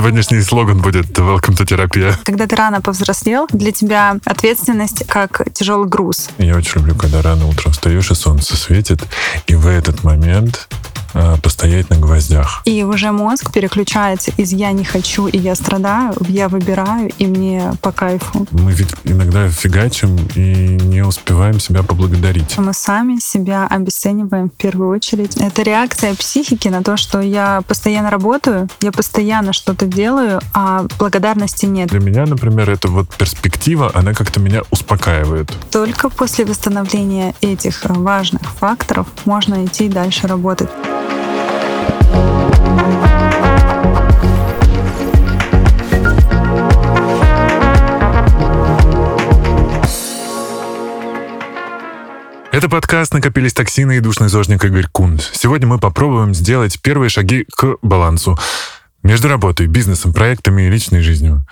сегодняшний слоган будет Welcome to терапия. Когда ты рано повзрослел, для тебя ответственность как тяжелый груз. Я очень люблю, когда рано утром встаешь, и солнце светит, и в этот момент постоять на гвоздях. И уже мозг переключается из «я не хочу» и «я страдаю» в «я выбираю» и «мне по кайфу». Мы ведь иногда фигачим и не успеваем себя поблагодарить. Мы сами себя обесцениваем в первую очередь. Это реакция психики на то, что я постоянно работаю, я постоянно что-то делаю, а благодарности нет. Для меня, например, эта вот перспектива, она как-то меня успокаивает. Только после восстановления этих важных факторов можно идти дальше работать. Это подкаст «Накопились токсины» и душный зожник Игорь Кунд. Сегодня мы попробуем сделать первые шаги к балансу между работой, бизнесом, проектами и личной жизнью.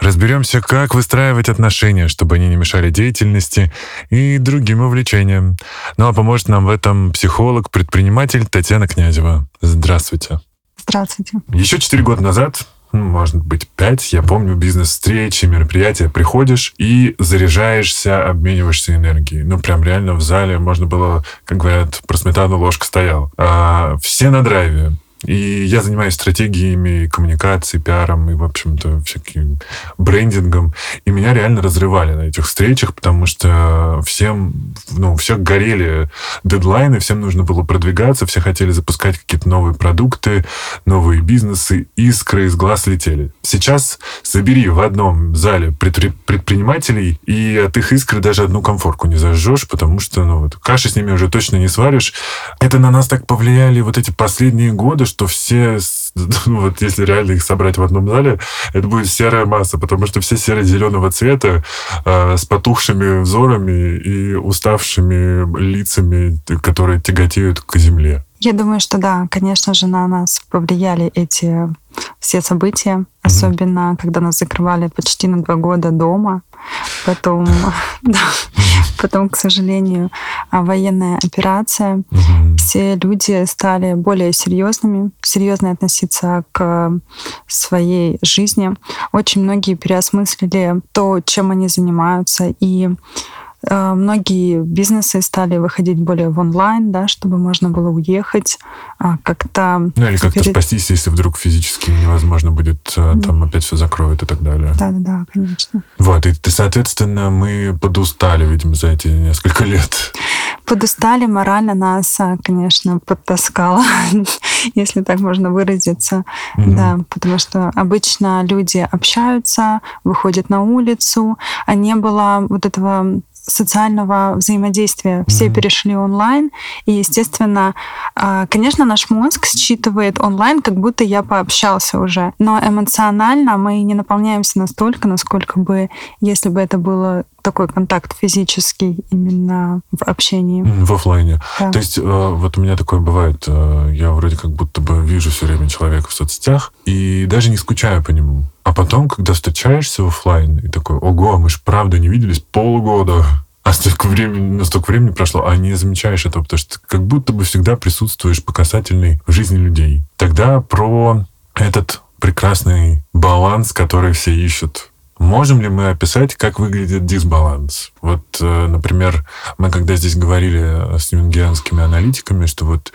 Разберемся, как выстраивать отношения, чтобы они не мешали деятельности и другим увлечениям. Ну а поможет нам в этом психолог, предприниматель Татьяна Князева. Здравствуйте. Здравствуйте. Еще четыре года назад ну, может быть, пять. Я помню бизнес-встречи, мероприятия. Приходишь и заряжаешься, обмениваешься энергией. Ну, прям реально в зале можно было, как говорят, про сметану ложка стоял. А, все на драйве. И я занимаюсь стратегиями коммуникации, пиаром и, в общем-то, всяким брендингом. И меня реально разрывали на этих встречах, потому что всем, ну, у всех горели дедлайны, всем нужно было продвигаться, все хотели запускать какие-то новые продукты, новые бизнесы, искры из глаз летели. Сейчас собери в одном зале предпринимателей, и от их искры даже одну комфорку не зажжешь, потому что, ну, вот, каши с ними уже точно не сваришь. Это на нас так повлияли вот эти последние годы, что все, ну, вот если реально их собрать в одном зале, это будет серая масса, потому что все серо-зеленого цвета э, с потухшими взорами и уставшими лицами, которые тяготеют к земле. Я думаю, что да, конечно же, на нас повлияли эти все события, особенно когда нас закрывали почти на два года дома. Потом, да, потом, к сожалению, а, военная операция. Все люди стали более серьезными, серьезно относиться к своей жизни. Очень многие переосмыслили то, чем они занимаются, и многие бизнесы стали выходить более в онлайн, да, чтобы можно было уехать а, как-то... Ну или как-то перед... спастись, если вдруг физически невозможно будет, э, там опять все закроют и так далее. Да-да-да, конечно. Вот, и, соответственно, мы подустали, видимо, за эти несколько лет. Подустали, морально нас, а, конечно, подтаскало, если так можно выразиться. Mm-hmm. Да, потому что обычно люди общаются, выходят на улицу, а не было вот этого социального взаимодействия. Все mm-hmm. перешли онлайн, и, естественно, а, конечно, наш мозг считывает онлайн, как будто я пообщался уже, но эмоционально мы не наполняемся настолько, насколько бы, если бы это было такой контакт физический именно в общении. В офлайне. Да. То есть э, вот у меня такое бывает, э, я вроде как будто бы вижу все время человека в соцсетях и даже не скучаю по нему. А потом, когда встречаешься в офлайн и такой, ого, мы же правда не виделись полгода, а столько времени, настолько времени прошло, а не замечаешь этого, потому что как будто бы всегда присутствуешь по касательной в жизни людей. Тогда про этот прекрасный баланс, который все ищут Можем ли мы описать, как выглядит дисбаланс? Вот, э, например, мы когда здесь говорили с юнгианскими аналитиками, что вот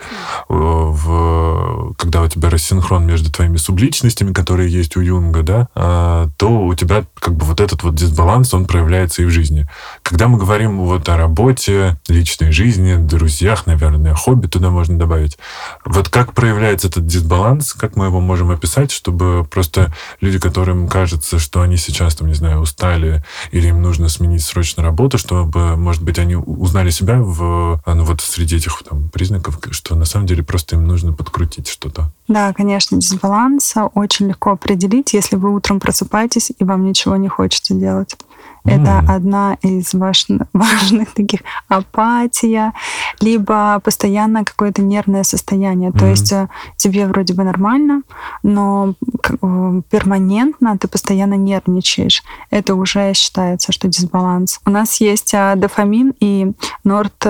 э, в, когда у тебя рассинхрон между твоими субличностями, которые есть у Юнга, да, а, то у тебя как бы вот этот вот дисбаланс, он проявляется и в жизни. Когда мы говорим вот о работе, личной жизни, друзьях, наверное, хобби туда можно добавить. Вот как проявляется этот дисбаланс, как мы его можем описать, чтобы просто люди, которым кажется, что они сейчас сейчас, там, не знаю, устали, или им нужно сменить срочно работу, чтобы, может быть, они узнали себя в, а, ну, вот среди этих там, признаков, что на самом деле просто им нужно подкрутить что-то. Да, конечно, дисбаланс очень легко определить, если вы утром просыпаетесь, и вам ничего не хочется делать. Это одна из важных, важных таких апатия, либо постоянно какое-то нервное состояние. Mm-hmm. То есть э, тебе вроде бы нормально, но э, перманентно ты постоянно нервничаешь. Это уже считается, что дисбаланс. У нас есть э, дофамин и норт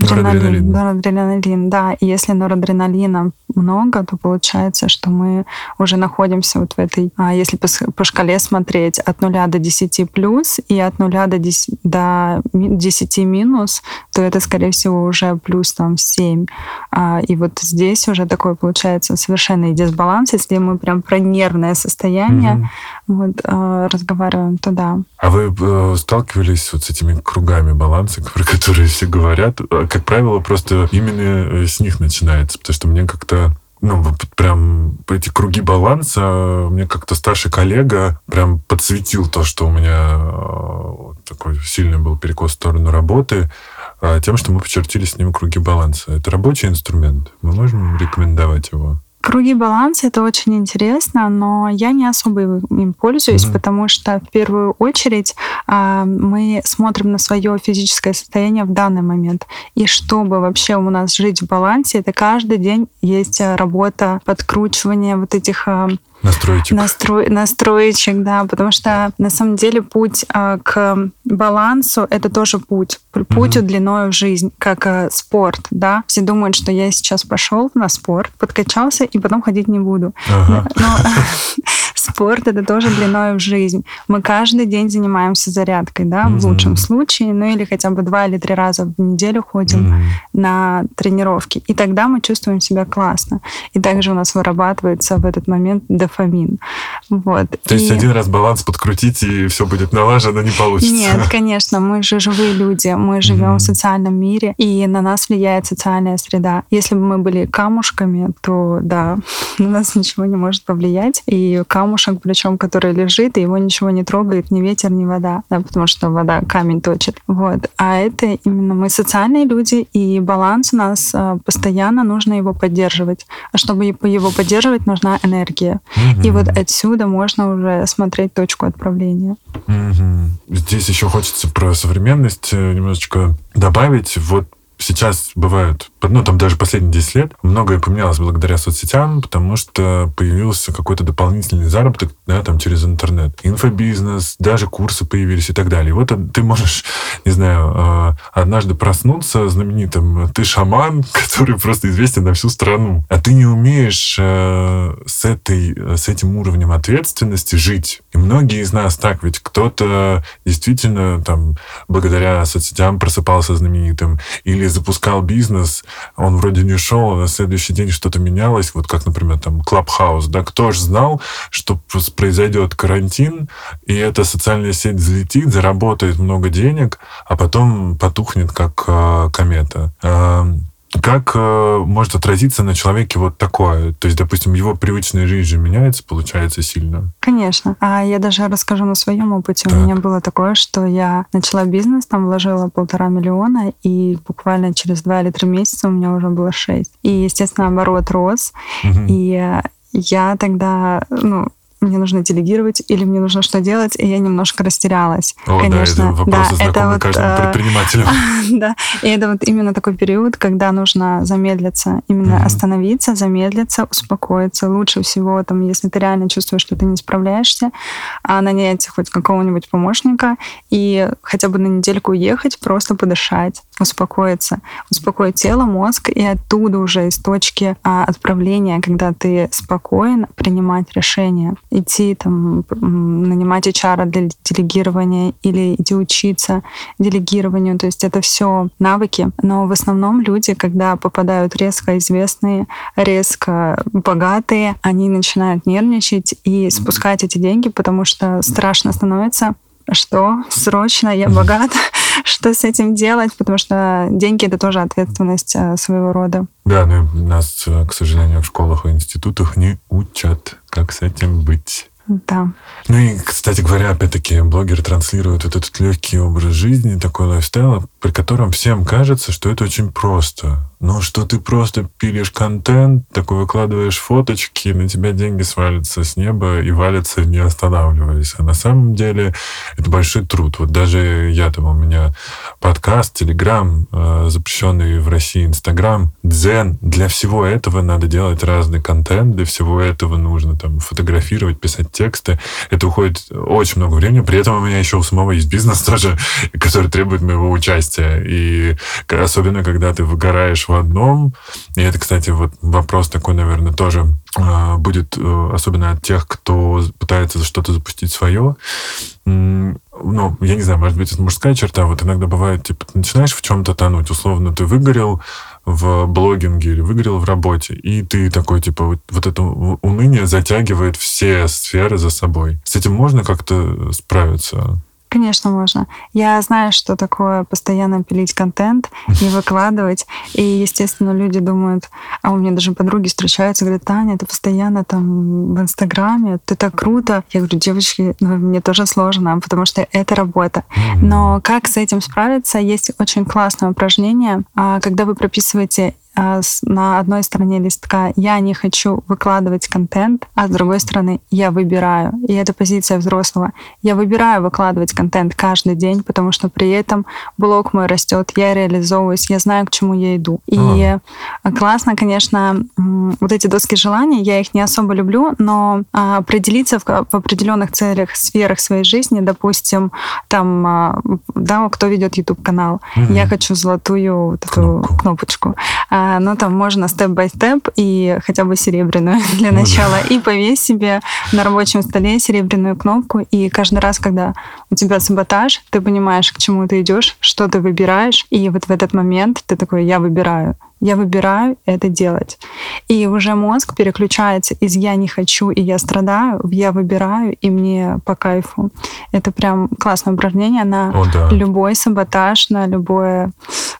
Норадреналин. Норадреналин, да. И если норадреналина много, то получается, что мы уже находимся вот в этой, а если по, шкале смотреть, от 0 до 10 плюс и от 0 до 10, до 10 минус, то это, скорее всего, уже плюс там 7. А, и вот здесь уже такой получается совершенный дисбаланс, если мы прям про нервное состояние mm-hmm. вот, а, разговариваем, то да. А вы э, сталкивались вот с этими кругами баланса, про которые все говорят? Как правило, просто именно с них начинается, потому что мне как-то ну, прям эти круги баланса, мне как-то старший коллега прям подсветил то, что у меня э, такой сильный был перекос в сторону работы, тем, что мы почертили с ним круги баланса. Это рабочий инструмент. Мы можем рекомендовать его. Круги баланса это очень интересно, но я не особо им пользуюсь, mm-hmm. потому что в первую очередь а, мы смотрим на свое физическое состояние в данный момент. И чтобы вообще у нас жить в балансе, это каждый день есть работа подкручивания вот этих а, Настроечек. Настрой, настроечек, да, потому что на самом деле путь а, к балансу это тоже путь. Путь угу. длиной в жизнь, как а, спорт, да. Все думают, что я сейчас пошел на спорт, подкачался и потом ходить не буду. Ага. Но спорт это тоже длиной в жизнь. Мы каждый день занимаемся зарядкой, да, в лучшем случае, ну или хотя бы два или три раза в неделю ходим на тренировки. И тогда мы чувствуем себя классно. И также у нас вырабатывается в этот момент дофамин. Вот. То и... есть один раз баланс подкрутить, и все будет налажено, не получится? Нет, конечно, мы же живые люди, мы живем mm-hmm. в социальном мире, и на нас влияет социальная среда. Если бы мы были камушками, то да, на нас ничего не может повлиять. И камушек, причем, который лежит, и его ничего не трогает, ни ветер, ни вода, да, потому что вода камень точит. Вот. А это именно мы социальные люди, и баланс у нас а, постоянно нужно его поддерживать. А чтобы его поддерживать, нужна энергия. Угу. И вот отсюда можно уже смотреть точку отправления. Угу. Здесь еще хочется про современность э, немножечко добавить. Вот сейчас бывают, ну, там даже последние 10 лет, многое поменялось благодаря соцсетям, потому что появился какой-то дополнительный заработок, да, там, через интернет. Инфобизнес, даже курсы появились и так далее. Вот ты можешь, не знаю, а, однажды проснуться знаменитым «ты шаман», который просто известен на всю страну, а ты не умеешь э, с, этой, с этим уровнем ответственности жить. И многие из нас так, ведь кто-то действительно там благодаря соцсетям просыпался знаменитым, или запускал бизнес, он вроде не шел, а на следующий день что-то менялось, вот как, например, там Clubhouse, да, кто же знал, что произойдет карантин, и эта социальная сеть взлетит, заработает много денег, а потом потухнет как э, комета. Э, как э, может отразиться на человеке вот такое? То есть, допустим, его привычная жизнь же меняется, получается, сильно? Конечно. А я даже расскажу на своем опыте. Так. У меня было такое, что я начала бизнес, там вложила полтора миллиона, и буквально через два или три месяца у меня уже было шесть. И, естественно, оборот рос. Угу. И я тогда, ну, мне нужно делегировать или мне нужно что делать, и я немножко растерялась. О, конечно. да, это вопрос да, это вот, каждому э, предпринимателю. да, и это вот именно такой период, когда нужно замедлиться, именно mm-hmm. остановиться, замедлиться, успокоиться. Лучше всего, там, если ты реально чувствуешь, что ты не справляешься, а нанять хоть какого-нибудь помощника и хотя бы на недельку уехать, просто подышать, успокоиться, успокоить тело, мозг, и оттуда уже из точки а, отправления, когда ты спокоен, принимать решения идти там нанимать HR для делегирования или идти учиться делегированию. То есть это все навыки. Но в основном люди, когда попадают резко известные, резко богатые, они начинают нервничать и спускать эти деньги, потому что страшно становится что срочно я богат, что с этим делать, потому что деньги это тоже ответственность э, своего рода. Да, но нас, э, к сожалению, в школах и институтах не учат, как с этим быть. Да. Ну и, кстати говоря, опять-таки, блогеры транслируют вот этот легкий образ жизни, такой лайфстайл, при котором всем кажется, что это очень просто. Но что ты просто пилишь контент, такой выкладываешь фоточки, на тебя деньги свалятся с неба и валятся, не останавливаясь. А на самом деле это большой труд. Вот даже я там, у меня подкаст, Телеграм, э, запрещенный в России Инстаграм, Дзен. Для всего этого надо делать разный контент, для всего этого нужно там фотографировать, писать тексты. Это уходит очень много времени. При этом у меня еще у самого есть бизнес тоже, который требует моего участия. И особенно, когда ты выгораешь в одном, и это, кстати, вот вопрос такой, наверное, тоже э, будет э, особенно от тех, кто пытается что-то запустить свое. Ну, я не знаю, может быть, это мужская черта. Вот иногда бывает, типа, ты начинаешь в чем-то тонуть. Условно, ты выгорел в блогинге или выгорел в работе, и ты такой, типа, вот, вот это уныние затягивает все сферы за собой. С этим можно как-то справиться? Конечно, можно. Я знаю, что такое постоянно пилить контент и выкладывать. И, естественно, люди думают, а у меня даже подруги встречаются, говорят, Таня, ты постоянно там в Инстаграме, ты так круто. Я говорю, девочки, ну, мне тоже сложно, потому что это работа. Но как с этим справиться? Есть очень классное упражнение, а, когда вы прописываете на одной стороне листка я не хочу выкладывать контент, а с другой стороны я выбираю. И это позиция взрослого. Я выбираю выкладывать контент каждый день, потому что при этом блог мой растет, я реализовываюсь, я знаю, к чему я иду. И а. классно, конечно, вот эти доски желаний, я их не особо люблю, но а, определиться в, в определенных целях, сферах своей жизни, допустим, там, да, кто ведет YouTube канал, угу. я хочу золотую вот эту Кнопку. кнопочку. А, ну, там можно степ-бай-степ и хотя бы серебряную для начала. И повесь себе на рабочем столе серебряную кнопку. И каждый раз, когда у тебя саботаж, ты понимаешь, к чему ты идешь, что ты выбираешь. И вот в этот момент ты такой, я выбираю я выбираю это делать. И уже мозг переключается из «я не хочу» и «я страдаю» в «я выбираю» и «мне по кайфу». Это прям классное упражнение на О, да. любой саботаж, на любое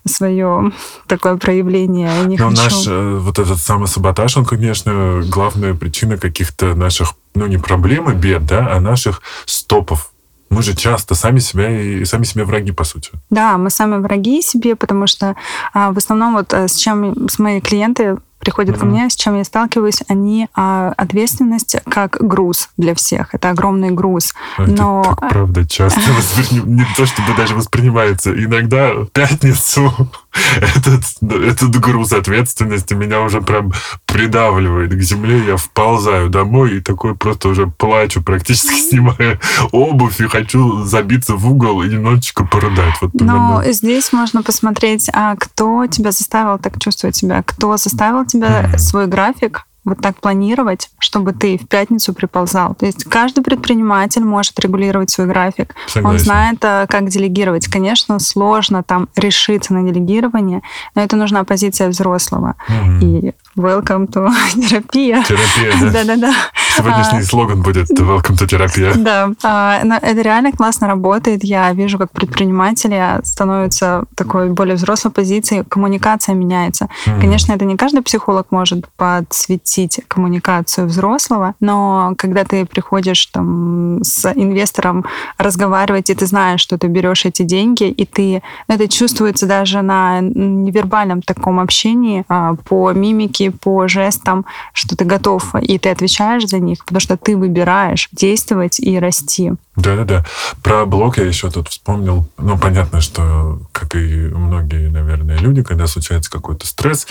свое такое проявление. Я не Но хочу. наш э, вот этот самый саботаж, он, конечно, главная причина каких-то наших, ну не проблем и бед, да, а наших стопов мы же часто сами себя и сами себе враги, по сути. Да, мы сами враги себе, потому что а, в основном вот э, с чем с мои клиенты приходят mm-hmm. ко мне, с чем я сталкиваюсь, они а, ответственность как груз для всех. Это огромный груз. Но... Это так, правда, часто не то чтобы даже воспринимается. Иногда пятницу этот, этот груз ответственности меня уже прям придавливает к земле. Я вползаю домой и такой просто уже плачу, практически снимая обувь и хочу забиться в угол и немножечко порыдать. Вот Но здесь можно посмотреть, а кто тебя заставил так чувствовать себя, кто заставил тебя свой график вот так планировать, чтобы ты в пятницу приползал. То есть каждый предприниматель может регулировать свой график. Согласен. Он знает, а, как делегировать. Конечно, сложно там решиться на делегирование, но это нужна позиция взрослого. Угу. И welcome to терапия. Терапия, да? Да-да-да. Сегодняшний а, слоган будет welcome to терапия. Да. А, это реально классно работает. Я вижу, как предприниматели становятся такой более взрослой позицией, коммуникация меняется. Конечно, это не каждый психолог может подсветить коммуникацию взрослого, но когда ты приходишь там с инвестором разговаривать, и ты знаешь, что ты берешь эти деньги, и ты ну, это чувствуется даже на невербальном таком общении, а, по мимике, по жестам, что ты готов, и ты отвечаешь за них, потому что ты выбираешь действовать и расти. Да-да-да. Про блог я еще тут вспомнил. Ну, понятно, что, как и многие, наверное, люди, когда случается какой-то стресс,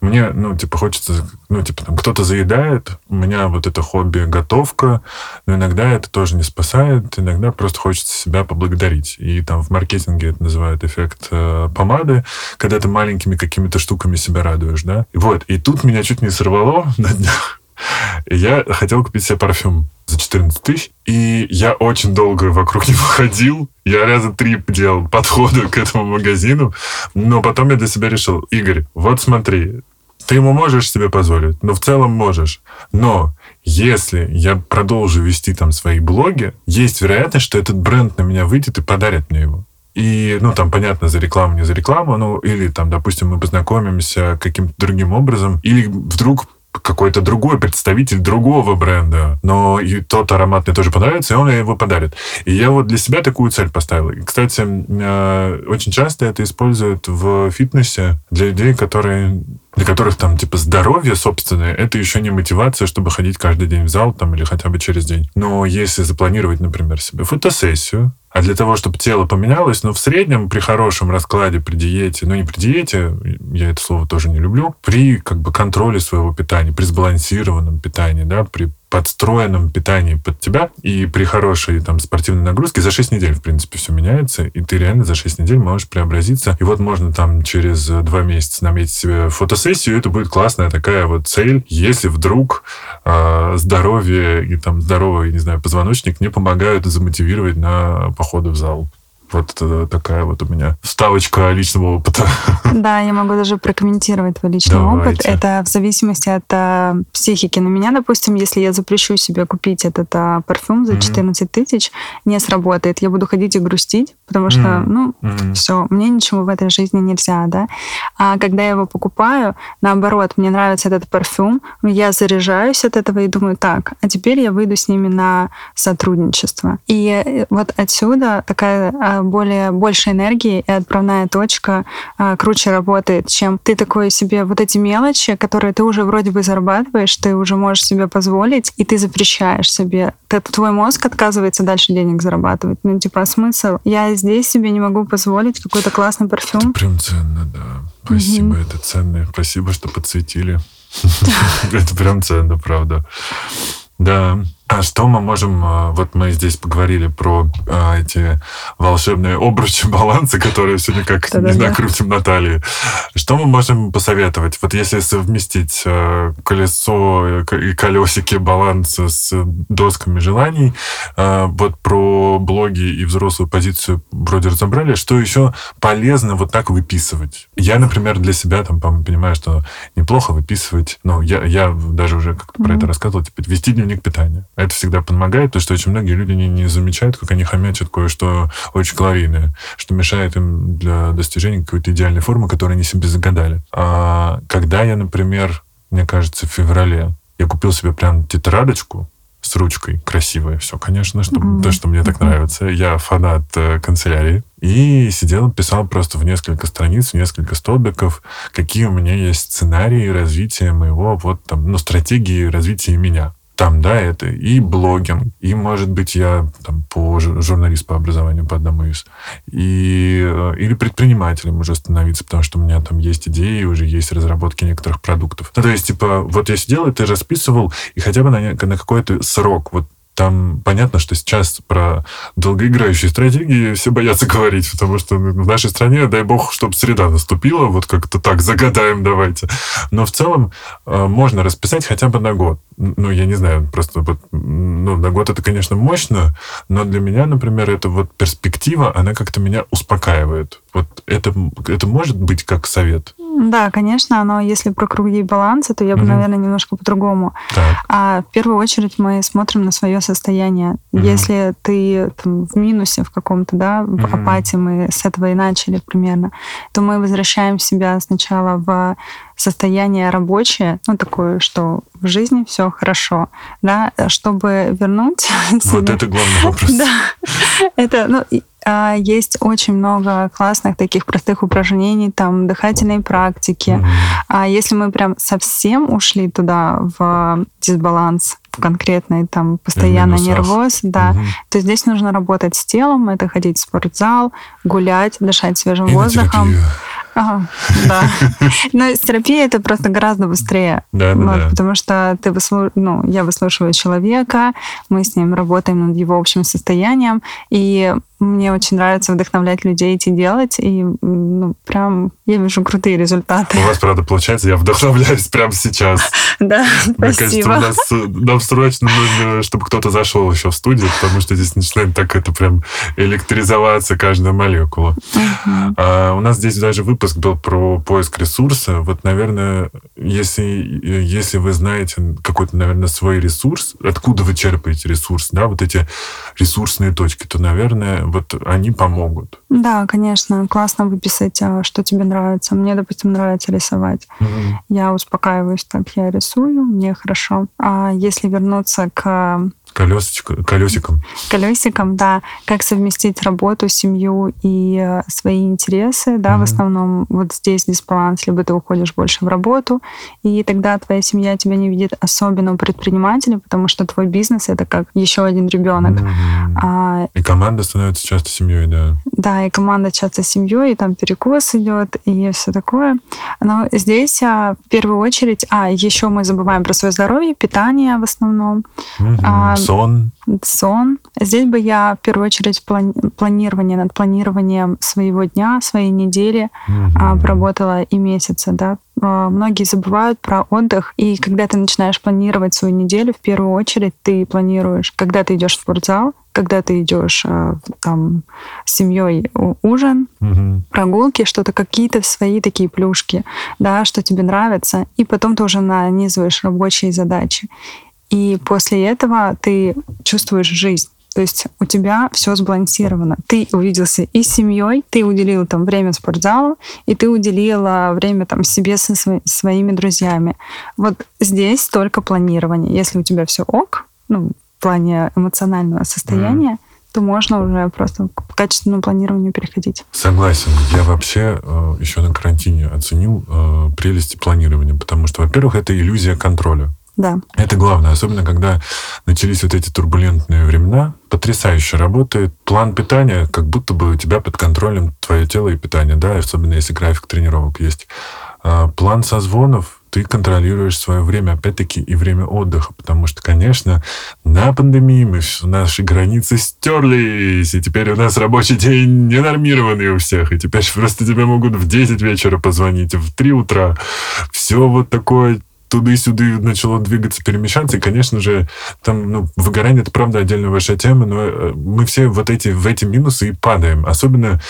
мне, ну, типа, хочется, ну, типа, там, кто-то заедает, у меня вот это хобби готовка, но иногда это тоже не спасает, иногда просто хочется себя поблагодарить. И там в маркетинге это называют эффект э, помады, когда ты маленькими какими-то штуками себя радуешь, да. И вот, и тут меня чуть не сорвало на днях. Я хотел купить себе парфюм за 14 тысяч, и я очень долго вокруг него ходил. Я раза три делал подходы к этому магазину, но потом я для себя решил, Игорь, вот смотри, ты ему можешь себе позволить, но в целом можешь. Но если я продолжу вести там свои блоги, есть вероятность, что этот бренд на меня выйдет и подарит мне его. И, ну, там, понятно, за рекламу, не за рекламу, ну, или там, допустим, мы познакомимся каким-то другим образом, или вдруг какой-то другой представитель другого бренда, но и тот аромат мне тоже понравится, и он его подарит. И я вот для себя такую цель поставил. Кстати, э, очень часто это используют в фитнесе для людей, которые для которых там типа здоровье собственное, это еще не мотивация, чтобы ходить каждый день в зал там или хотя бы через день. Но если запланировать, например, себе фотосессию, а для того, чтобы тело поменялось, ну, в среднем при хорошем раскладе, при диете, ну, не при диете, я это слово тоже не люблю, при как бы контроле своего питания, при сбалансированном питании, да, при подстроенном питании под тебя и при хорошей там спортивной нагрузке за 6 недель, в принципе, все меняется, и ты реально за 6 недель можешь преобразиться. И вот можно там через 2 месяца наметить себе фотосессию, и это будет классная такая вот цель, если вдруг э, здоровье и там здоровый, не знаю, позвоночник не помогают замотивировать на походы в зал. Вот это такая вот у меня вставочка личного опыта. Да, я могу даже прокомментировать твой личный Давайте. опыт. Это в зависимости от а, психики. На меня, допустим, если я запрещу себе купить этот а, парфюм за 14 mm-hmm. тысяч, не сработает. Я буду ходить и грустить, потому что, mm-hmm. ну, mm-hmm. все, мне ничего в этой жизни нельзя, да. А когда я его покупаю, наоборот, мне нравится этот парфюм, я заряжаюсь от этого и думаю, так, а теперь я выйду с ними на сотрудничество. И э, вот отсюда такая а, более, больше энергии, и отправная точка а, круче работает, чем ты такой себе вот эти мелочи, которые ты уже вроде бы зарабатываешь, ты уже можешь себе позволить, и ты запрещаешь себе. Ты, твой мозг отказывается дальше денег зарабатывать. Ну, типа, смысл? Я здесь себе не могу позволить какой-то классный парфюм. Это прям ценно, да. Спасибо, mm-hmm. это ценно. Спасибо, что подсветили. Это прям ценно, правда. Да. А что мы можем... А, вот мы здесь поговорили про а, эти волшебные обручи баланса, которые сегодня как, да, не знаю, крутим на талии. Что мы можем посоветовать? Вот если совместить а, колесо и колесики баланса с досками желаний, вот про блоги и взрослую позицию вроде разобрали, что еще полезно вот так выписывать? Я, например, для себя там понимаю, что неплохо выписывать, ну, я, я даже уже как-то mm-hmm. про это рассказывал, типа, вести дневник питания это всегда помогает, потому что очень многие люди не, не замечают, как они хомячат кое-что очень калорийное, что мешает им для достижения какой-то идеальной формы, которую они себе загадали. А когда я, например, мне кажется, в феврале я купил себе прям тетрадочку, с ручкой, красивое все, конечно, что, mm-hmm. то, что мне так нравится. Я фанат э, канцелярии. И сидел, писал просто в несколько страниц, в несколько столбиков, какие у меня есть сценарии развития моего, вот там, ну, стратегии развития меня там, да, это и блогинг, и, может быть, я там по журналист по образованию по одному из, и, э, или предпринимателем уже становиться, потому что у меня там есть идеи, уже есть разработки некоторых продуктов. Ну, то есть, типа, вот я сидел, ты расписывал, и хотя бы на, на какой-то срок, вот там понятно, что сейчас про долгоиграющие стратегии все боятся говорить, потому что в нашей стране, дай бог, чтобы среда наступила, вот как-то так загадаем давайте. Но в целом э, можно расписать хотя бы на год. Ну, я не знаю, просто вот, ну, на год это, конечно, мощно, но для меня, например, эта вот перспектива, она как-то меня успокаивает. Вот это, это может быть как совет? Да, конечно, но если про круги баланса, то я бы, mm-hmm. наверное, немножко по-другому. А в первую очередь мы смотрим на свое состояние. Mm-hmm. Если ты там, в минусе в каком-то, да, в mm-hmm. апатии, мы с этого и начали примерно, то мы возвращаем себя сначала в состояние рабочее, ну, такое, что в жизни все хорошо, да, чтобы вернуть... Вот это главный вопрос. Да, это, ну, а, есть очень много классных таких простых упражнений, там дыхательные практики. Mm-hmm. А если мы прям совсем ушли туда в дисбаланс, в конкретный там постоянно нервоз, да, mm-hmm. то здесь нужно работать с телом, это ходить в спортзал, гулять, дышать свежим И воздухом. Ага, да. Но терапия это просто гораздо быстрее. Да, да, вот, да. Потому что ты выслу... ну, я выслушиваю человека, мы с ним работаем над его общим состоянием, и мне очень нравится вдохновлять людей идти делать, и ну, прям я вижу крутые результаты. У вас, правда, получается, я вдохновляюсь прямо сейчас. Да, Мне кажется, у нас, нам срочно нужно, чтобы кто-то зашел еще в студию, потому что здесь начинает так это прям электризоваться каждая молекула. А, у нас здесь даже выпуск был про поиск ресурса. Вот, наверное, если, если вы знаете какой-то, наверное, свой ресурс, откуда вы черпаете ресурс, да, вот эти ресурсные точки, то, наверное, вот они помогут. Да, конечно, классно выписать, а, что тебе нравится. Мне, допустим, нравится рисовать. Mm-hmm. Я успокаиваюсь, так я рисую, мне хорошо. А если вернуться к Колесочка, колесиком. Колесиком, да. Как совместить работу, семью и э, свои интересы, да, mm-hmm. в основном вот здесь дисбаланс, либо ты уходишь больше в работу, и тогда твоя семья тебя не видит особенно у предпринимателя, потому что твой бизнес это как еще один ребенок. Mm-hmm. А, и команда становится часто семьей, да. Да, и команда часто семьей, и там перекос идет, и все такое. Но здесь а, в первую очередь, а еще мы забываем про свое здоровье, питание в основном. Mm-hmm. А, Сон. Сон. Здесь бы я в первую очередь плани- планирование над планированием своего дня, своей недели угу. поработала и месяца, да. А, многие забывают про отдых, и когда ты начинаешь планировать свою неделю, в первую очередь ты планируешь, когда ты идешь в спортзал, когда ты идешь а, там с семьей ужин, угу. прогулки, что-то какие-то свои такие плюшки, да, что тебе нравится, и потом ты уже нанизываешь рабочие задачи. И после этого ты чувствуешь жизнь. То есть у тебя все сбалансировано. Ты увиделся и с семьей, ты уделил там время спортзалу, и ты уделила время там себе со своими друзьями. Вот здесь только планирование. Если у тебя все ок, ну, в плане эмоционального состояния, mm. то можно уже просто к качественному планированию переходить. Согласен. Я вообще э, еще на карантине оценил э, прелести планирования, потому что, во-первых, это иллюзия контроля. Да. Это главное, особенно когда начались вот эти турбулентные времена. Потрясающе работает. План питания, как будто бы у тебя под контролем твое тело и питание, да, особенно если график тренировок есть. А план созвонов, ты контролируешь свое время, опять-таки, и время отдыха, потому что, конечно, на пандемии мы наши границы стерлись, и теперь у нас рабочий день ненормированный у всех, и теперь просто тебе могут в 10 вечера позвонить, в 3 утра. Все вот такое туды-сюды начало двигаться, перемещаться, и, конечно же, там, ну, выгорание, это правда отдельная ваша тема, но э, мы все вот эти, в эти минусы и падаем. Особенно,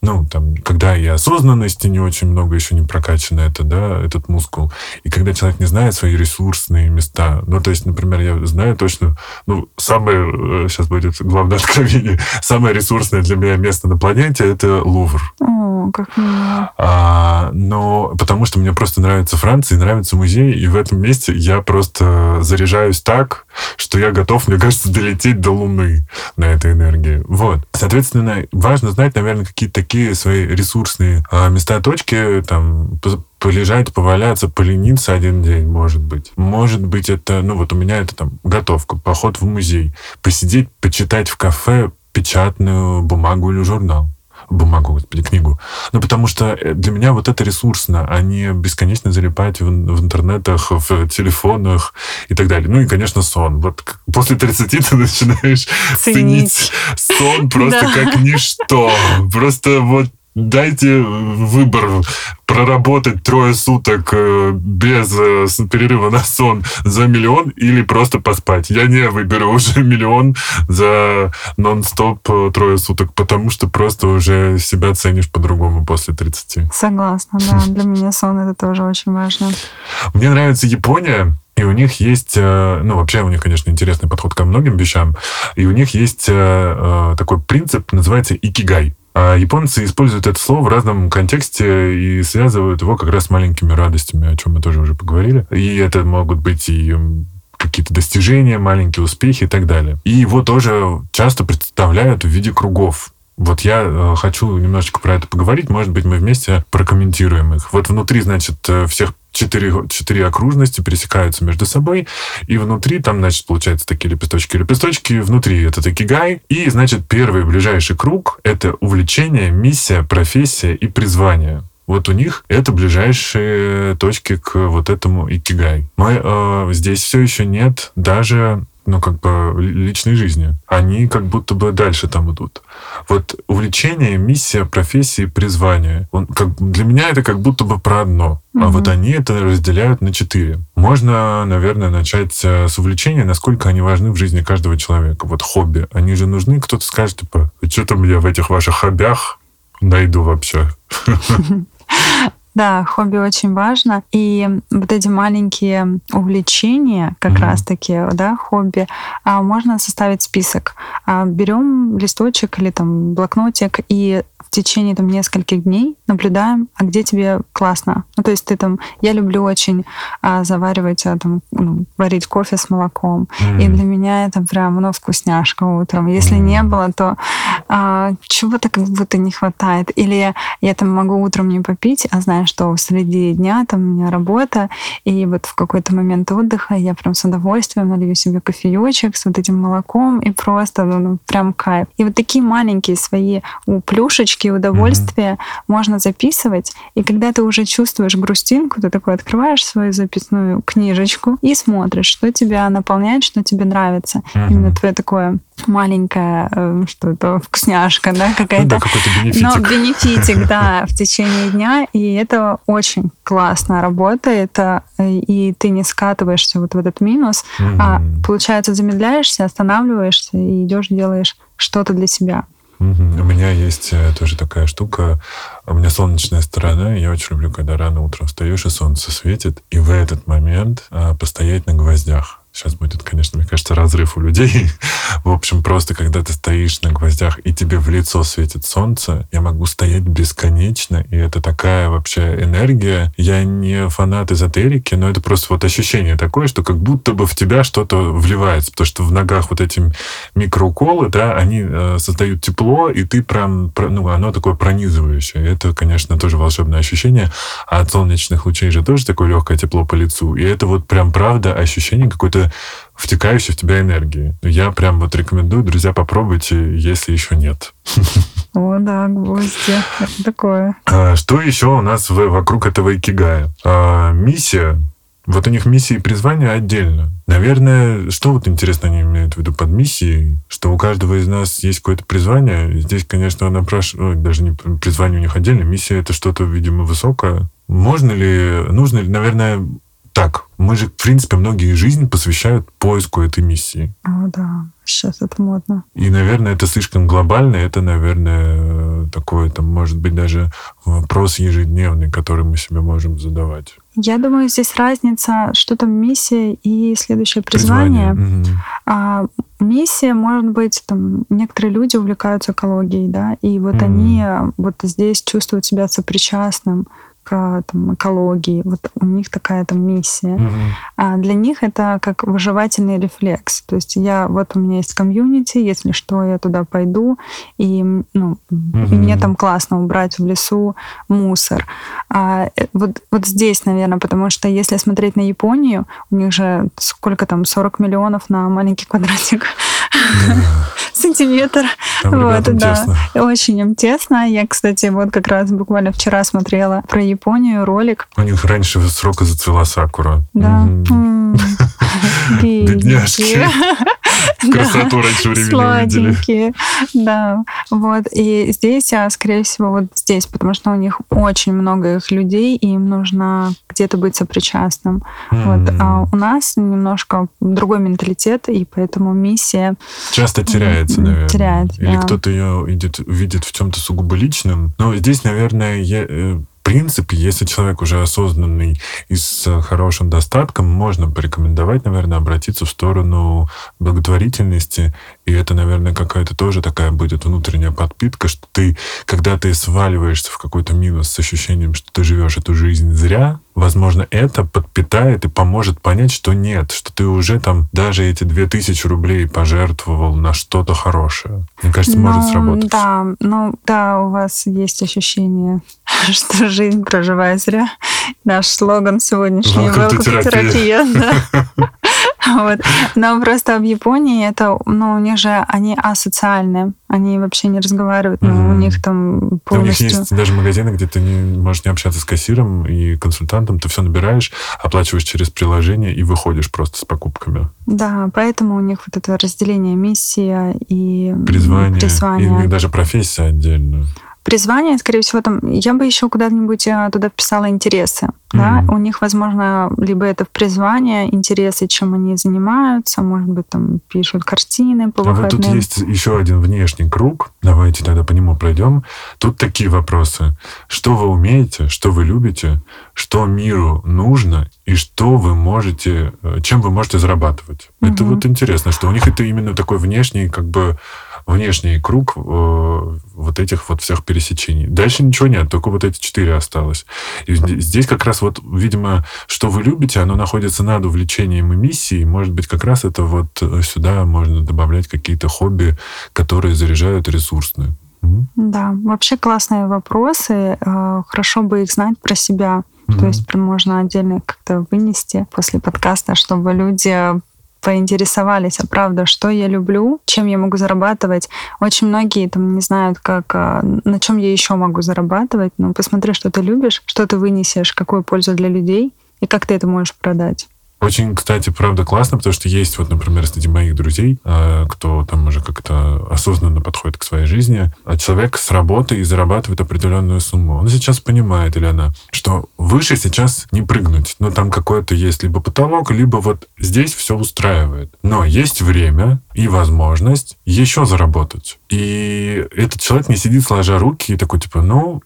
ну, там, когда и осознанности не очень много еще не прокачано это, да, этот мускул, и когда человек не знает свои ресурсные места. Ну, то есть, например, я знаю точно, ну, самое, сейчас э, будет главное откровение, самое ресурсное для меня место на планете — это Лувр. О, как мило. А, но потому что мне просто нравится Франция, нравится музей, и в этом месте я просто заряжаюсь так, что я готов, мне кажется, долететь до Луны на этой энергии. Вот. Соответственно, важно знать, наверное, какие-то такие свои ресурсные а, места, точки, там, полежать, поваляться, полениться один день, может быть. Может быть, это, ну вот у меня это там готовка, поход в музей, посидеть, почитать в кафе печатную бумагу или журнал бумагу, господи, книгу. Ну, потому что э, для меня вот это ресурсно, а не бесконечно залипать в, в интернетах, в телефонах и так далее. Ну и, конечно, сон. Вот после 30 ты начинаешь ценить, ценить сон просто как ничто. Просто вот дайте выбор проработать трое суток э, без э, перерыва на сон за миллион или просто поспать. Я не выберу уже миллион за нон-стоп э, трое суток, потому что просто уже себя ценишь по-другому после 30. Согласна, да. Для меня сон это тоже очень важно. Мне нравится Япония. И у них есть, ну, вообще у них, конечно, интересный подход ко многим вещам. И у них есть такой принцип, называется икигай. А японцы используют это слово в разном контексте и связывают его как раз с маленькими радостями, о чем мы тоже уже поговорили. И это могут быть и какие-то достижения, маленькие успехи и так далее. И его тоже часто представляют в виде кругов. Вот я э, хочу немножечко про это поговорить. Может быть, мы вместе прокомментируем их. Вот внутри, значит, э, всех четыре, четыре окружности пересекаются между собой, и внутри там, значит, получается такие лепесточки-лепесточки, внутри это такигай, и, значит, первый ближайший круг — это увлечение, миссия, профессия и призвание. Вот у них это ближайшие точки к вот этому икигай. Мы э, здесь все еще нет даже ну, как бы личной жизни. Они как будто бы дальше там идут. Вот увлечение, миссия, профессия, призвание. Он, как, для меня это как будто бы про одно. Mm-hmm. А вот они это разделяют на четыре. Можно, наверное, начать э, с увлечения, насколько они важны в жизни каждого человека. Вот хобби. Они же нужны. Кто-то скажет, типа, что там я в этих ваших хоббях найду вообще? Да, хобби очень важно. И вот эти маленькие увлечения, как mm-hmm. раз-таки, да, хобби, а, можно составить список. А, берем листочек или там блокнотик и в течение там нескольких дней наблюдаем, а где тебе классно. Ну, то есть ты там, я люблю очень а, заваривать, а, там, ну, варить кофе с молоком. Mm. И для меня это прям, ну, вкусняшка утром. Если mm. не было, то а, чего-то как будто не хватает. Или я там могу утром не попить, а знаю, что среди дня там у меня работа, и вот в какой-то момент отдыха я прям с удовольствием налью себе кофеечек с вот этим молоком, и просто ну, ну прям кайф. И вот такие маленькие свои плюшечки, удовольствия mm-hmm. можно записывать, и когда ты уже чувствуешь грустинку, ты такой открываешь свою записную книжечку и смотришь, что тебя наполняет, что тебе нравится. Mm-hmm. Именно твое такое маленькая э, что-то вкусняшка, да, какая-то. Да, какой-то бенефитик. Но бенефитик, да, в течение дня, и это очень классно работает, э, и ты не скатываешься вот в этот минус, mm-hmm. а получается замедляешься, останавливаешься и идешь делаешь что-то для себя. Mm-hmm. У меня есть э, тоже такая штука. У меня солнечная сторона. Я очень люблю, когда рано утром встаешь, и солнце светит. И в этот момент а, постоять на гвоздях. Сейчас будет, конечно, мне кажется, разрыв у людей. в общем, просто когда ты стоишь на гвоздях, и тебе в лицо светит солнце, я могу стоять бесконечно, и это такая вообще энергия. Я не фанат эзотерики, но это просто вот ощущение такое, что как будто бы в тебя что-то вливается, потому что в ногах вот эти микроуколы, да, они э, создают тепло, и ты прям, ну, оно такое пронизывающее. Это, конечно, тоже волшебное ощущение. А от солнечных лучей же тоже такое легкое тепло по лицу. И это вот прям правда ощущение какой-то втекающей в тебя энергии. Я прям вот рекомендую, друзья, попробуйте, если еще нет. О, да, гвозди. Это такое. А, что еще у нас вокруг этого икигая? А, миссия. Вот у них миссия и призвание отдельно. Наверное, что вот интересно они имеют в виду под миссией, что у каждого из нас есть какое-то призвание. Здесь, конечно, напрашивают, даже не призвание у них отдельно, миссия это что-то, видимо, высокое. Можно ли, нужно ли, наверное, так. Мы же, в принципе, многие жизнь посвящают поиску этой миссии. О, да. Сейчас это модно. И, наверное, это слишком глобально. Это, наверное, такой, там, может быть, даже вопрос ежедневный, который мы себе можем задавать. Я думаю, здесь разница, что там миссия и следующее призвание. призвание. Угу. А, миссия, может быть, там некоторые люди увлекаются экологией, да, и вот угу. они вот здесь чувствуют себя сопричастным к там, экологии. Вот у них такая там миссия. Угу. А для них это как выживательный рефлекс. То есть я вот у меня есть комьюнити, если что, я туда пойду, и, ну, угу. мне там классно убрать в лесу мусор. А э, вот, вот здесь, наверное, потому что если смотреть на Японию, у них же сколько там, 40 миллионов на маленький квадратик. Сантиметр. вот, да. Тесно. Очень им тесно. Я, кстати, вот как раз буквально вчера смотрела про Японию ролик. У них раньше срока зацвела сакура. Да. Бедняжки. Красоту раньше времени увидели. Да. Вот. И здесь, а, скорее всего, вот здесь, потому что у них очень много их людей, и им нужно где-то быть сопричастным. Вот. А у нас немножко другой менталитет, и поэтому миссия... Часто теряется, наверное. Теряется, Или кто-то ее видит, видит в чем-то сугубо личным. Но здесь, наверное, я, э, принципе, если человек уже осознанный и с хорошим достатком, можно порекомендовать, наверное, обратиться в сторону благотворительности. И это, наверное, какая-то тоже такая будет внутренняя подпитка, что ты, когда ты сваливаешься в какой-то минус с ощущением, что ты живешь эту жизнь зря, возможно, это подпитает и поможет понять, что нет, что ты уже там даже эти две тысячи рублей пожертвовал на что-то хорошее. Мне кажется, ну, может сработать. Да, ну да, у вас есть ощущение, что жизнь проживая зря. Наш слоган сегодняшний был терапия. Да. Вот. Но просто в Японии это, ну, у них же они асоциальны. Они вообще не разговаривают, но mm-hmm. у них там полностью... У них есть даже магазины, где ты не можешь не общаться с кассиром и консультантом, ты все набираешь, оплачиваешь через приложение и выходишь просто с покупками. Да, поэтому у них вот это разделение миссия и призвание. призвание. И у них даже профессия отдельная. Призвание, скорее всего, там я бы еще куда-нибудь э, туда вписала интересы. Mm-hmm. Да? У них, возможно, либо это в призвание, интересы, чем они занимаются, может быть, там пишут картины по а выходным. вот тут есть еще один внешний круг. Давайте тогда по нему пройдем. Тут такие вопросы. Что вы умеете, что вы любите, что миру нужно и что вы можете, э, чем вы можете зарабатывать. Mm-hmm. Это вот интересно, что у них это именно такой внешний, как бы внешний круг э, вот этих вот всех пересечений. Дальше ничего нет, только вот эти четыре осталось. И здесь как раз вот, видимо, что вы любите, оно находится над увлечением и миссией. Может быть, как раз это вот э, сюда можно добавлять какие-то хобби, которые заряжают ресурсные. Да, вообще классные вопросы. Э, хорошо бы их знать про себя. Mm-hmm. То есть прям можно отдельно как-то вынести после подкаста, чтобы люди поинтересовались, а правда, что я люблю, чем я могу зарабатывать. Очень многие там не знают, как, а, на чем я еще могу зарабатывать. Но посмотри, что ты любишь, что ты вынесешь, какую пользу для людей и как ты это можешь продать. Очень, кстати, правда классно, потому что есть вот, например, среди моих друзей, э, кто там уже как-то осознанно подходит к своей жизни, а человек с работы и зарабатывает определенную сумму. Он сейчас понимает, или она, что выше сейчас не прыгнуть. Но там какой-то есть либо потолок, либо вот здесь все устраивает. Но есть время и возможность еще заработать. И этот человек не сидит сложа руки и такой, типа, ну,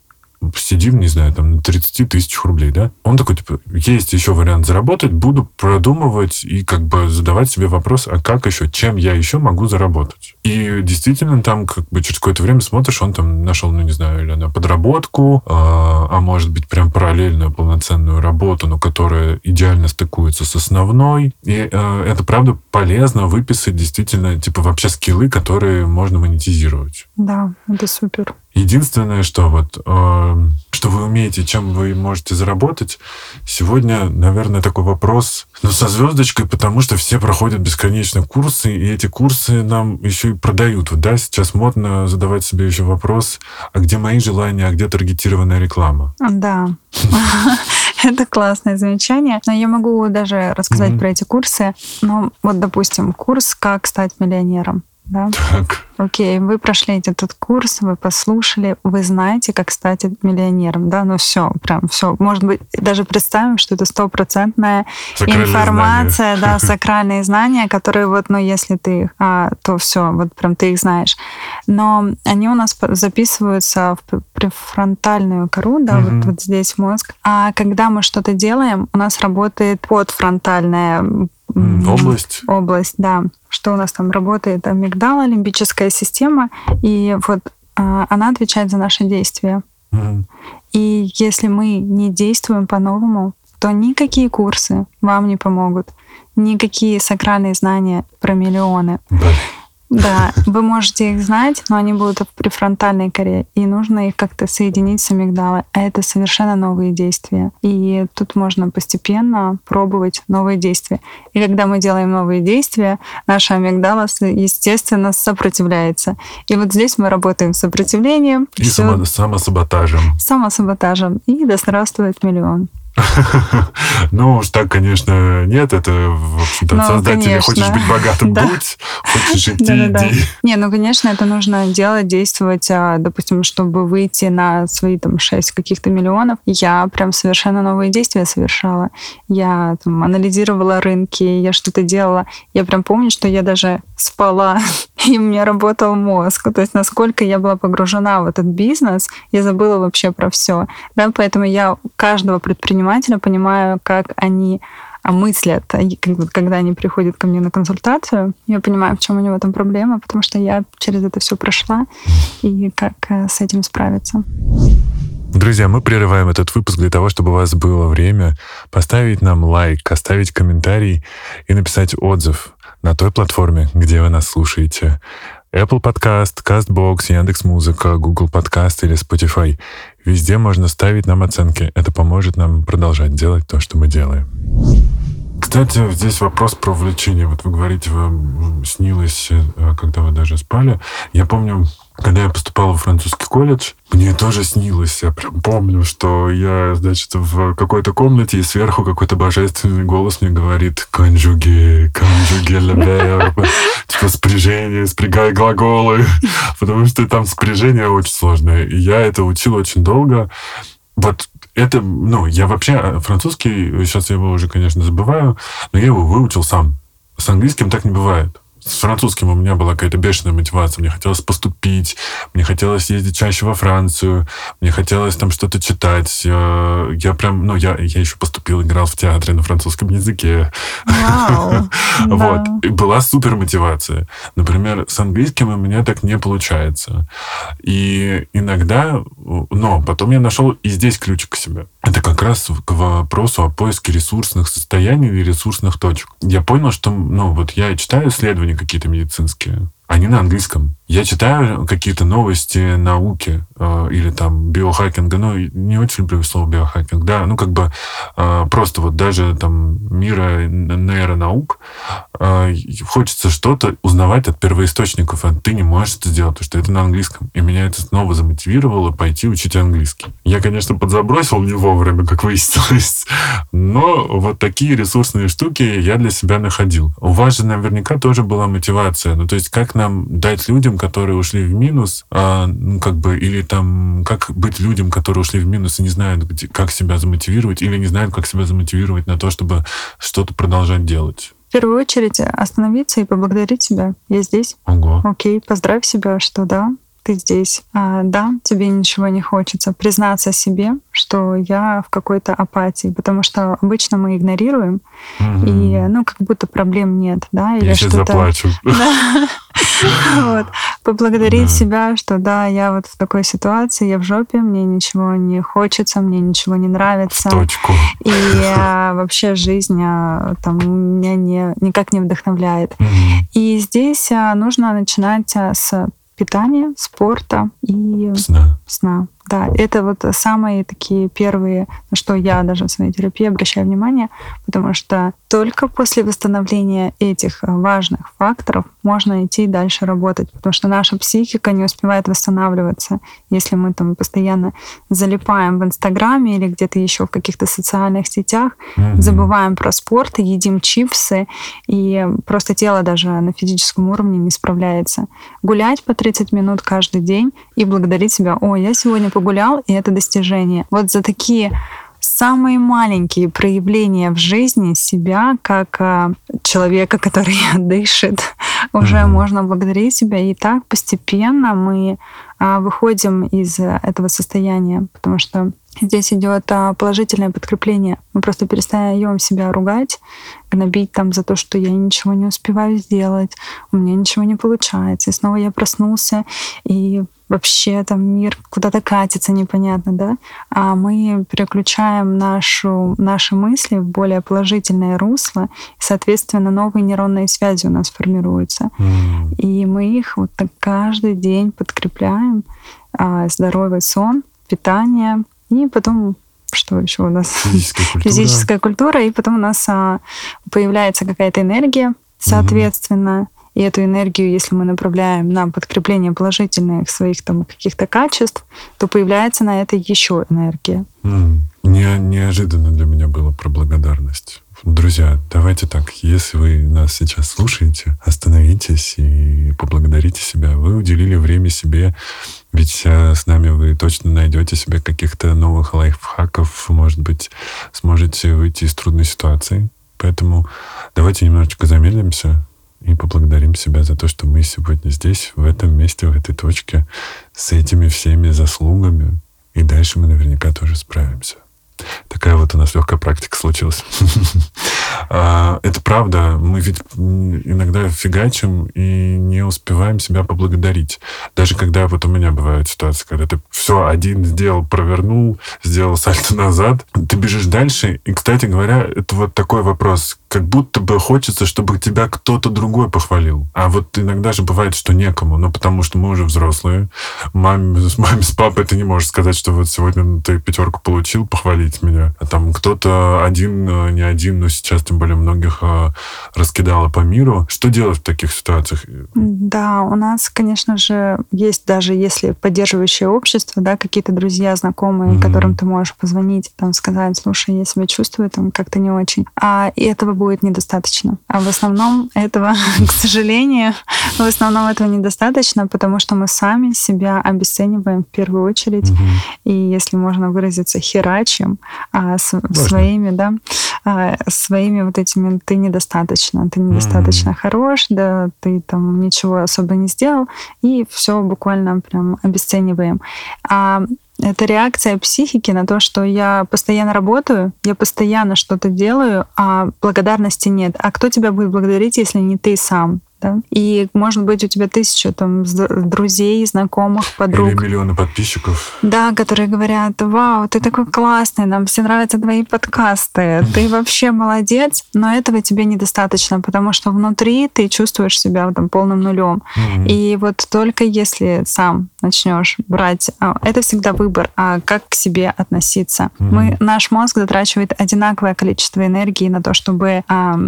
сидим, не знаю, там, на 30 тысячах рублей, да? Он такой, типа, есть еще вариант заработать, буду продумывать и как бы задавать себе вопрос, а как еще, чем я еще могу заработать? И действительно, там как бы через какое-то время смотришь, он там нашел, ну, не знаю, или на подработку, а, а может быть, прям параллельную полноценную работу, но которая идеально стыкуется с основной. И а, это, правда, полезно выписать действительно, типа, вообще скиллы, которые можно монетизировать. Да, это супер. Единственное, что вот, э, что вы умеете, чем вы можете заработать, сегодня, наверное, такой вопрос, ну, со звездочкой, потому что все проходят бесконечно курсы, и эти курсы нам еще и продают. Вот, да, сейчас модно задавать себе еще вопрос, а где мои желания, а где таргетированная реклама? Да. Это классное замечание. Но я могу даже рассказать про эти курсы. Ну, вот, допустим, курс «Как стать миллионером». Да? Так. Окей, вы прошли этот курс, вы послушали, вы знаете, как стать миллионером, да, ну все, прям все. Может быть, даже представим, что это стопроцентная информация, знания. да, сакральные знания, которые вот, ну, если ты их, а, то все, вот прям ты их знаешь. Но они у нас записываются в префронтальную кору, да, угу. вот, вот здесь мозг. А когда мы что-то делаем, у нас работает подфронтальная область. Область, да. Что у нас там работает? Амигдала, лимбическая система, и вот а, она отвечает за наши действия. Mm. И если мы не действуем по-новому, то никакие курсы вам не помогут, никакие сакральные знания про миллионы. Да. Да, вы можете их знать, но они будут в префронтальной коре, и нужно их как-то соединить с амигдалой. А это совершенно новые действия. И тут можно постепенно пробовать новые действия. И когда мы делаем новые действия, наша амигдала, естественно, сопротивляется. И вот здесь мы работаем с сопротивлением. И само, самосаботажем. Самосаботажем. И да здравствует миллион. Ну уж так, конечно, нет. Это, в общем-то, ну, создатели. Хочешь быть богатым, да. будь. Хочешь идти, да, да, иди. Не, ну, конечно, это нужно делать, действовать. А, допустим, чтобы выйти на свои там шесть каких-то миллионов, я прям совершенно новые действия совершала. Я там анализировала рынки, я что-то делала. Я прям помню, что я даже спала, и у меня работал мозг. То есть насколько я была погружена в этот бизнес, я забыла вообще про все. Да, поэтому я каждого предпринимателя понимаю, как они а мыслят, когда они приходят ко мне на консультацию, я понимаю, в чем у него там проблема, потому что я через это все прошла, и как э, с этим справиться. Друзья, мы прерываем этот выпуск для того, чтобы у вас было время поставить нам лайк, оставить комментарий и написать отзыв на той платформе, где вы нас слушаете. Apple Podcast, CastBox, Яндекс.Музыка, Google Podcast или Spotify. Везде можно ставить нам оценки. Это поможет нам продолжать делать то, что мы делаем. Кстати, здесь вопрос про увлечение. Вот вы говорите, вам снилось, э, когда вы даже спали. Я помню, когда я поступал в французский колледж, мне тоже снилось, я прям помню, что я, значит, в какой-то комнате, и сверху какой-то божественный голос мне говорит «Конжуге, конжуге ле типа спряжение, спрягай глаголы, потому что там спряжение очень сложное. И я это учил очень долго. Вот это, ну, я вообще французский, сейчас я его уже, конечно, забываю, но я его выучил сам. С английским так не бывает с французским у меня была какая-то бешеная мотивация. Мне хотелось поступить, мне хотелось ездить чаще во Францию, мне хотелось там что-то читать. Я, я прям, ну, я, я еще поступил, играл в театре на французском языке. Вау, вот. И была супер мотивация. Например, с английским у меня так не получается. И иногда, но потом я нашел и здесь ключик к себе. Это как раз к вопросу о поиске ресурсных состояний или ресурсных точек. Я понял, что, ну, вот я читаю исследования какие-то медицинские, они на английском. Я читаю какие-то новости науки или там биохакинга, ну, не очень люблю слово биохакинг, да, ну, как бы э, просто вот даже там мира нейронаук, э, хочется что-то узнавать от первоисточников, а ты не можешь это сделать, потому что это на английском. И меня это снова замотивировало пойти учить английский. Я, конечно, подзабросил не вовремя, как выяснилось, но вот такие ресурсные штуки я для себя находил. У вас же наверняка тоже была мотивация, ну, то есть как нам дать людям, которые ушли в минус, а, ну, как бы, или там, как быть людям, которые ушли в минус и не знают, как себя замотивировать, или не знают, как себя замотивировать на то, чтобы что-то продолжать делать. В первую очередь остановиться и поблагодарить себя. Я здесь. Ого. Окей, поздравь себя, что да, ты здесь. А, да, тебе ничего не хочется. Признаться себе, что я в какой-то апатии, потому что обычно мы игнорируем, Мгм. и ну как будто проблем нет, да, или Я сейчас что-то. заплачу. Да. Вот. Поблагодарить Да. себя, что да, я вот в такой ситуации, я в жопе, мне ничего не хочется, мне ничего не В нравится. точку. И а, вообще жизнь а, там меня не, никак не вдохновляет. И здесь а, нужно начинать с питания, спорта и Сна. сна. Да, это вот самые такие первые, на что я даже в своей терапии обращаю внимание, потому что только после восстановления этих э, важных факторов можно идти дальше работать, потому что наша психика не успевает восстанавливаться, если мы там постоянно залипаем в Инстаграме или где-то еще в каких-то социальных сетях, Мгм. забываем про спорт, едим чипсы, и просто тело даже на физическом уровне не справляется. Гулять по 30 минут каждый день и благодарить себя, о, я сегодня погулял, и это достижение. Вот за такие самые маленькие проявления в жизни себя как а, человека, который дышит, уже Мгм. можно благодарить себя. И так постепенно мы а, выходим из э, этого состояния, потому что здесь идет а, положительное подкрепление. Мы просто перестаем себя ругать, гнобить там за то, что я ничего не успеваю сделать, у меня ничего не получается. И снова я проснулся, и вообще там мир куда-то катится непонятно, да? А мы переключаем нашу, наши мысли в более положительное русло, и, соответственно, новые нейронные связи у нас формируются. М. И мы их вот так каждый день подкрепляем. А, здоровый сон, питание, и потом что еще у нас? Физическая культура. Физическая культура, и потом у нас а, появляется какая-то энергия, соответственно. И эту энергию, если мы направляем на подкрепление положительных своих там каких-то качеств, то появляется на это еще энергия. М, Не, неожиданно для меня было про благодарность. Друзья, давайте так, если вы нас сейчас слушаете, остановитесь и поблагодарите себя. Вы уделили время себе, ведь э, с нами вы точно найдете себе каких-то новых лайфхаков, может быть, сможете выйти из трудной ситуации. Поэтому давайте немножечко замедлимся и поблагодарим себя за то, что мы сегодня здесь, в этом месте, в этой точке, с этими всеми заслугами. И дальше мы наверняка тоже справимся. Такая вот у нас легкая практика случилась. А, Это правда. Мы ведь иногда фигачим и не успеваем себя поблагодарить. Даже когда вот у меня бывают ситуации, когда ты все один сделал, провернул, сделал сальто назад, ты бежишь дальше. И, кстати говоря, это вот такой вопрос. Как будто бы хочется, чтобы тебя кто-то другой похвалил. А вот иногда же бывает, что некому. Ну, потому что мы уже взрослые. Маме, с маме, с папой ты не можешь сказать, что вот сегодня ты пятерку получил, похвалить меня. А там кто-то один, э, не один, но сейчас тем более многих э, раскидало по миру. Что делать в таких ситуациях? Да, у нас, конечно же, есть даже если поддерживающее общество, да, какие-то друзья, знакомые, mm-hmm. которым ты можешь позвонить, там, сказать, слушай, я себя чувствую там как-то не очень. А и этого будет недостаточно. А в основном этого, к сожалению, в основном этого недостаточно, потому что мы сами себя обесцениваем в первую очередь. Угу. И если можно выразиться, херачим а, с, своими, да, а, своими вот этими ты недостаточно, ты недостаточно угу. хорош, да, ты там ничего особо не сделал, и все буквально прям обесцениваем. А это реакция психики на то, что я постоянно работаю, я постоянно что-то делаю, а благодарности нет. А кто тебя будет благодарить, если не ты сам? Да? И, может быть, у тебя тысяча там друзей, знакомых, подруг. Или миллионы подписчиков. Да, которые говорят, вау, ты такой классный, нам все нравятся твои подкасты, ты вообще молодец, но этого тебе недостаточно, потому что внутри ты чувствуешь себя там полным нулем. И вот только если сам начнешь брать, а, это всегда выбор, а как к себе относиться. Мы, наш мозг затрачивает одинаковое количество энергии на то, чтобы, а,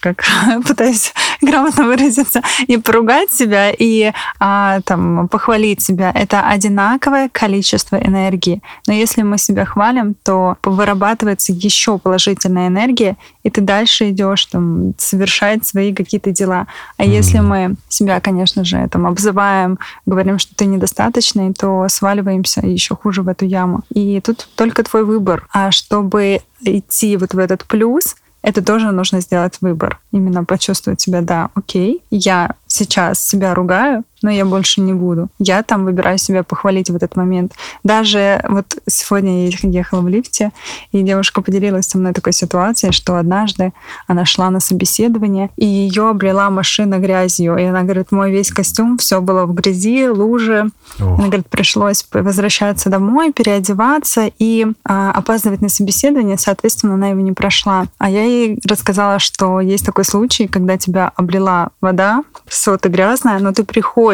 как пытаюсь грамотно выразиться, и поругать себя, и а, там, похвалить себя. Это одинаковое количество энергии. Но если мы себя хвалим, то вырабатывается еще положительная энергия, и ты дальше идешь там, совершать свои какие-то дела. А mm-hmm. если мы себя, конечно же, там, обзываем, говорим, что ты недостаточный, то сваливаемся еще хуже в эту яму. И тут только твой выбор. А чтобы идти вот в этот плюс, это тоже нужно сделать выбор. Именно почувствовать себя, да, окей, я сейчас себя ругаю, но я больше не буду. Я там выбираю себя похвалить в этот момент. Даже вот сегодня я ехала в лифте, и девушка поделилась со мной такой ситуацией, что однажды она шла на собеседование, и ее облила машина грязью. И она говорит, мой весь костюм, все было в грязи, луже. Ох. Она говорит, пришлось возвращаться домой, переодеваться и а, опаздывать на собеседование, соответственно, она его не прошла. А я ей рассказала, что есть такой случай, когда тебя облила вода, все ты грязная, но ты приходишь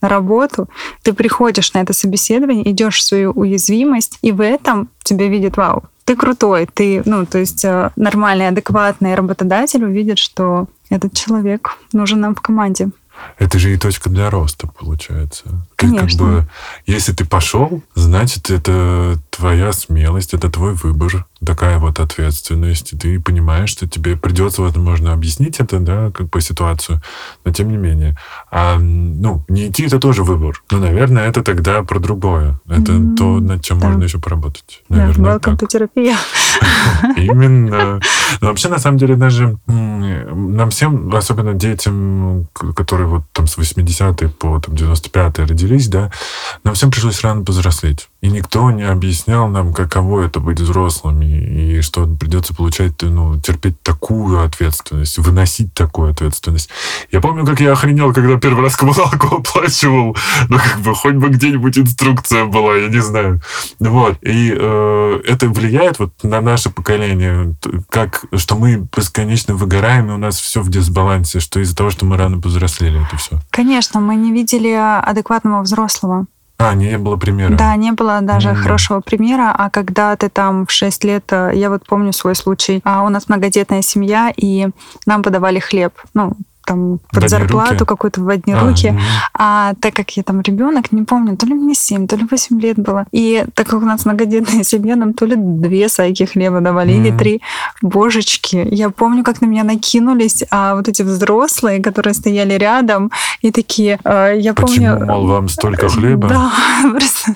на работу, ты приходишь на это собеседование, идешь в свою уязвимость, и в этом тебя видит, вау, ты крутой, ты, ну, то есть э, нормальный, адекватный работодатель увидит, что этот человек нужен нам в команде. Это же и точка для роста, получается. Конечно. Ты как бы, если ты пошел, значит, это твоя смелость, это твой выбор, такая вот ответственность. И ты понимаешь, что тебе придется, возможно, объяснить это, да, как бы ситуацию, но тем не менее. А, ну, не идти это тоже выбор. Но, наверное, это тогда про другое. Это mm-hmm. то, над чем да. можно еще поработать. Наверное, да, welcome to терапия. Именно. Но вообще, на самом деле, даже нам всем, особенно детям, которые вот там с 80-х по там, 95-е родились, да, нам всем пришлось рано повзрослеть. И никто не объяснял нам, каково это быть взрослыми, и что придется получать, ну, терпеть такую ответственность, выносить такую ответственность. Я помню, как я охренел, когда первый раз коммуналку оплачивал. Ну, как бы, хоть бы где-нибудь инструкция была, я не знаю. Вот. И э, это влияет вот на наше поколение, как, что мы бесконечно выгораем, и у нас все в дисбалансе, что из-за того, что мы рано повзрослели, это все. Конечно, мы не видели адекватного взрослого. А, не было примера. Да, не было даже mm. хорошего примера. А когда ты там в 6 лет, э, я вот помню свой случай, а у нас многодетная семья, и нам подавали хлеб. Ну, там под зарплату какую-то в одни а, руки. Угу. А так как я там ребенок, не помню, то ли мне 7, то ли 8 лет было. И так как у нас многодетная семья, нам то ли две сайки хлеба давали, угу. или три. Божечки, я помню, как на меня накинулись а вот эти взрослые, которые стояли рядом, и такие, э, я Почему, помню... мол, вам столько хлеба? Да, просто.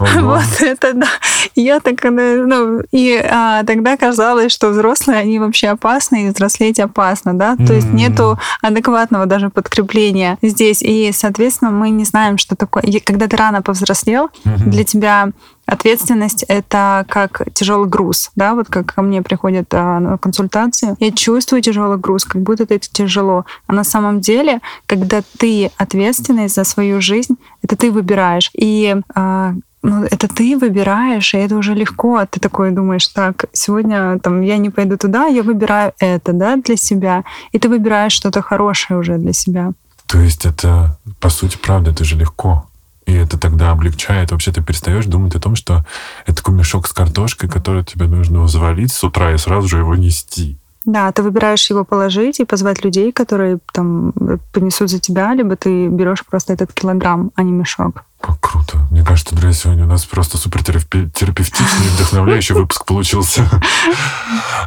Вот это да. Я так, ну, и а, тогда казалось, что взрослые, они вообще опасны, и взрослеть опасно, да, то есть нету адекватного даже подкрепления здесь, и, соответственно, мы не знаем, что такое. Когда ты рано повзрослел, для тебя Ответственность — это как тяжелый груз, да, вот как ко мне приходят а, на консультацию, я чувствую тяжелый груз, как будто это тяжело. А на самом деле, когда ты ответственный за свою жизнь, это ты выбираешь. И а, ну, это ты выбираешь, и это уже легко. А ты такой думаешь, так, сегодня там я не пойду туда, я выбираю это, да, для себя. И ты выбираешь что-то хорошее уже для себя. То есть это, по сути, правда, это же легко. И это тогда облегчает. Вообще ты перестаешь думать о том, что это такой мешок с картошкой, который тебе нужно взвалить с утра и сразу же его нести. Да, ты выбираешь его положить и позвать людей, которые там понесут за тебя, либо ты берешь просто этот килограмм, а не мешок. Как круто. Мне кажется, друзья, сегодня у нас просто супер терапевтичный, вдохновляющий выпуск получился.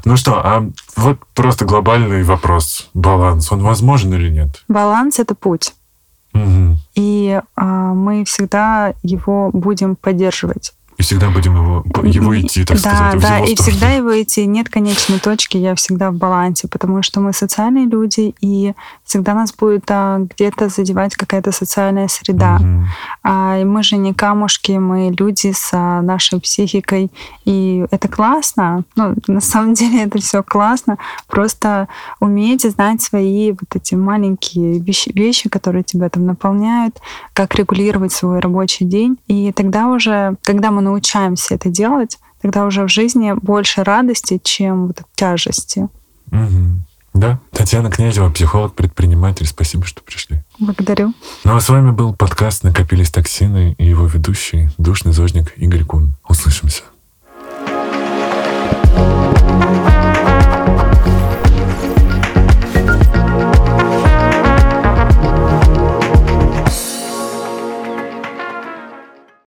Ну что, а вот просто глобальный вопрос. Баланс, он возможен или нет? Баланс — это путь. И а, мы всегда его будем поддерживать. И всегда будем его, его идти, так да, сказать, Да, и всегда его идти. Нет конечной точки, я всегда в балансе, потому что мы социальные люди, и всегда нас будет а, где-то задевать какая-то социальная среда. Угу. А, и мы же не камушки, мы люди с а, нашей психикой, и это классно. Ну, на самом деле это все классно. Просто уметь знать свои вот эти маленькие вещи, вещи, которые тебя там наполняют, как регулировать свой рабочий день. И тогда уже, когда мы научаемся это делать, тогда уже в жизни больше радости, чем вот тяжести. Угу. Да, Татьяна Князева, психолог, предприниматель. Спасибо, что пришли. Благодарю. Ну а с вами был подкаст «Накопились токсины» и его ведущий, душный зожник Игорь Кун. Услышимся. thank you